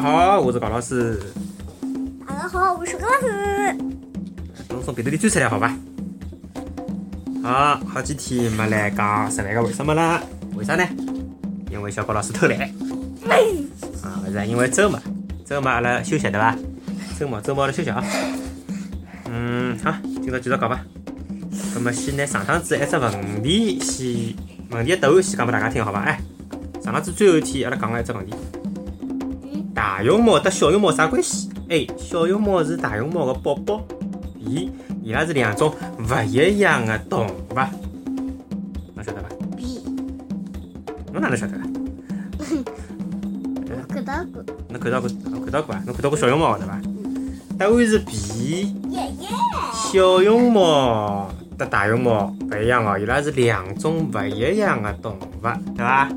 我是高老师。大家好，我是高老师。侬从鼻头里钻出来，好伐？好，好几天没来讲十万个为什么了？为啥呢？因为小高老师偷懒。啊，勿是，因为周末，周末阿拉休息对伐？周末，周末阿拉休息啊。嗯，好，今朝继续讲吧。那么先拿上趟子一只问题先，问题答案先讲拨大家听，好伐？哎，上趟子最后一天阿拉讲了一只问题。大熊猫和小熊猫啥关系？A. 小熊猫是大熊猫的宝宝。B. 伊拉是两种勿一样的动物。侬晓得伐？B。侬哪能晓得？我看到过。侬看到过？看到过啊？侬看到过小熊猫对伐？答案是 B。小熊猫和大熊猫勿一样哦，伊拉是两种勿一样的动物，对伐？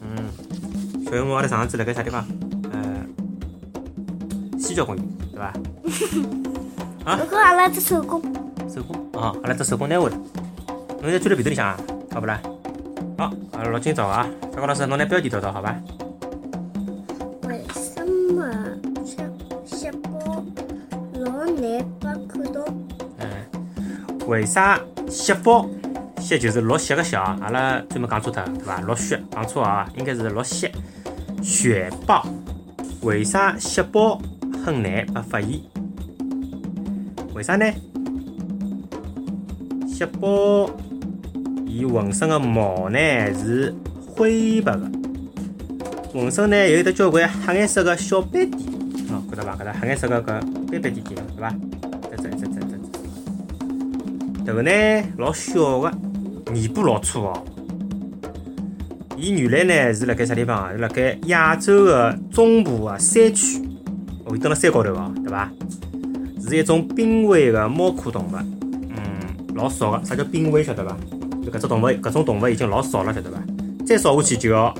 嗯。小熊猫阿拉上次辣盖啥地方？西郊公园，对伐？啊！我阿拉只手工。手工啊，阿拉只手工单位的。侬现在钻在鼻头里向啊，好不啦？好，阿拉录今朝啊，小高老师，侬拿标题读读好伐？为什么吃吸饱老难把看到？嗯，为啥吸饱？吸就是落血个血啊，阿拉专门讲错脱，对伐？落血讲错啊，应该是落血。雪豹，为啥吸饱？很难被发现，为啥呢？蟹豹伊浑身的毛呢是灰白的，浑身呢有得交关黑颜色的小斑点，哦，看到伐？搿搭黑颜色的搿斑斑点点，对伐？这这这这这，头呢老小的，尾巴老粗哦。伊原来呢是辣盖啥地方啊？是辣盖亚洲的中部的山区。会蹲辣山高头哦，对伐？是一种濒危的猫科动物，嗯，老少个。啥叫濒危？晓得伐？就搿只动物，搿种动物已经老少了，晓得伐？再少下去就要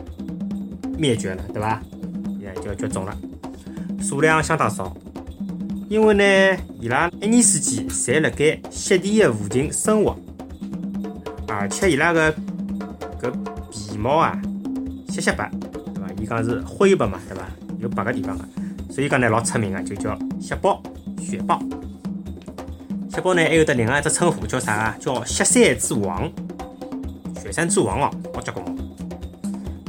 灭绝了，对伐？也就要绝种了，数量相当少。因为呢，伊拉一年四季侪辣盖湿地的附近生活，而且伊拉个搿皮毛啊，雪雪白，对伐？伊讲是灰白嘛，对伐？有白个地方个。所以讲呢，老出名个就叫雪豹、雪豹。雪豹呢还有得另外一只称呼叫啥啊？叫雪山之王、雪山之王哦，好结棍哦。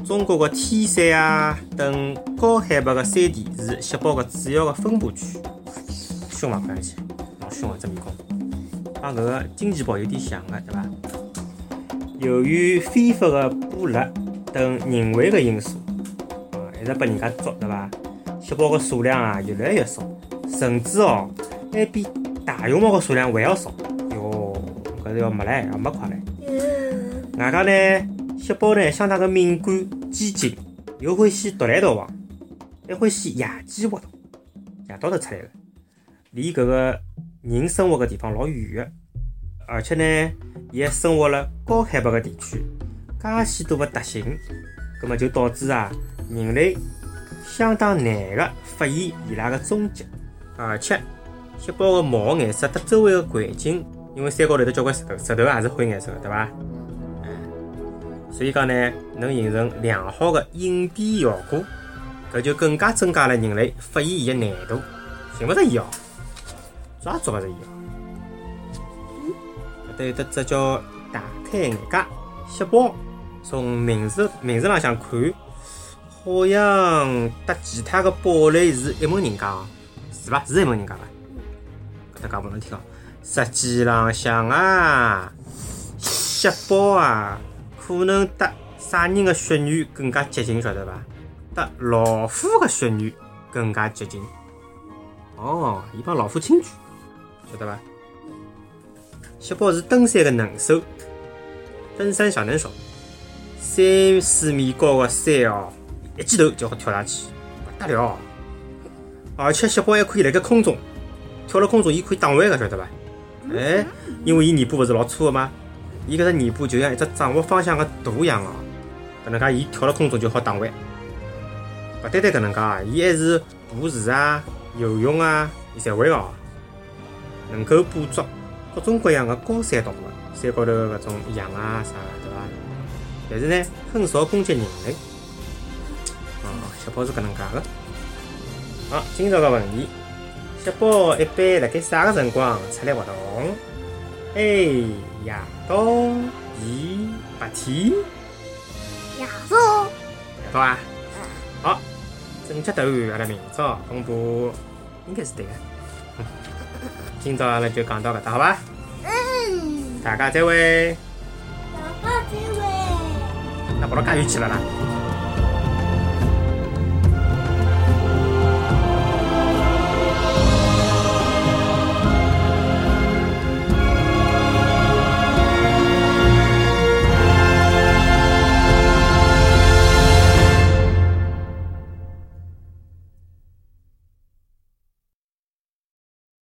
中国的天山啊等高海拔的山地是雪豹的主要的分布区。凶嘛，看上去老凶啊，这面孔，帮搿个金钱豹有点像的，对伐？由于非法的捕猎等人为的因素，啊，一直被人家捉，对伐？雪豹的数量啊越来越少，甚至哦还比大熊猫的数量还要少。哟，搿是要没唻，要没快唻。外加呢，雪豹呢相当的敏感、机警，又欢喜独来独往，还欢喜夜间活动，夜到头出来的，离搿个人生活的地方老远。的，而且呢，伊还生活了高海拔的地区，介许多的特性，葛末就导致啊人类。相当难个发现伊拉个踪迹，而且细胞个毛颜色和周围个环境，因为山高头有交关石头，石头也是灰颜色个，对伐？嗯，所以讲呢，能形成良好的隐蔽效果，搿就更加增加了人类发现伊的难度。寻勿着伊哦，抓也抓勿着伊哦。搿搭有得只叫大开眼界细胞，从名字名字浪向看。好像搭其他的堡垒是一门人家，是伐？是一门人家伐？搿搭讲拨侬听哦。实际浪向啊，雪豹啊，可能搭啥人的血缘更加接近，晓得伐？搭老虎的血缘更加接近。哦，伊帮老虎亲眷，晓得伐？雪豹是登山的能手，登山小能手，三四米高的山哦。一记头就好跳上去，不得了！而且雪豹还可以辣盖空中跳了空中，伊可以打弯个，晓得伐？哎，因为伊尾巴勿是老粗个吗？伊搿只尾巴就像一只掌握方向个舵一样哦。搿能介，伊跳了空中就好打弯。勿单单搿能介啊，伊还是捕食啊、游泳啊，伊侪会哦。能够捕捉各种各样的高山动物，山高头搿种羊啊啥，对伐？但是呢，很少攻击人类。小豹是搿能介个，好，今朝个问题，小宝一般辣盖啥个辰光出来活动？A. 夜到，B. 白天。夜到。夜到啊？好，正确答案阿拉明朝公布，应该是对个。今朝阿拉就讲到搿搭，好伐？嗯。大家再会。大家再会。那跑到介远去了啦？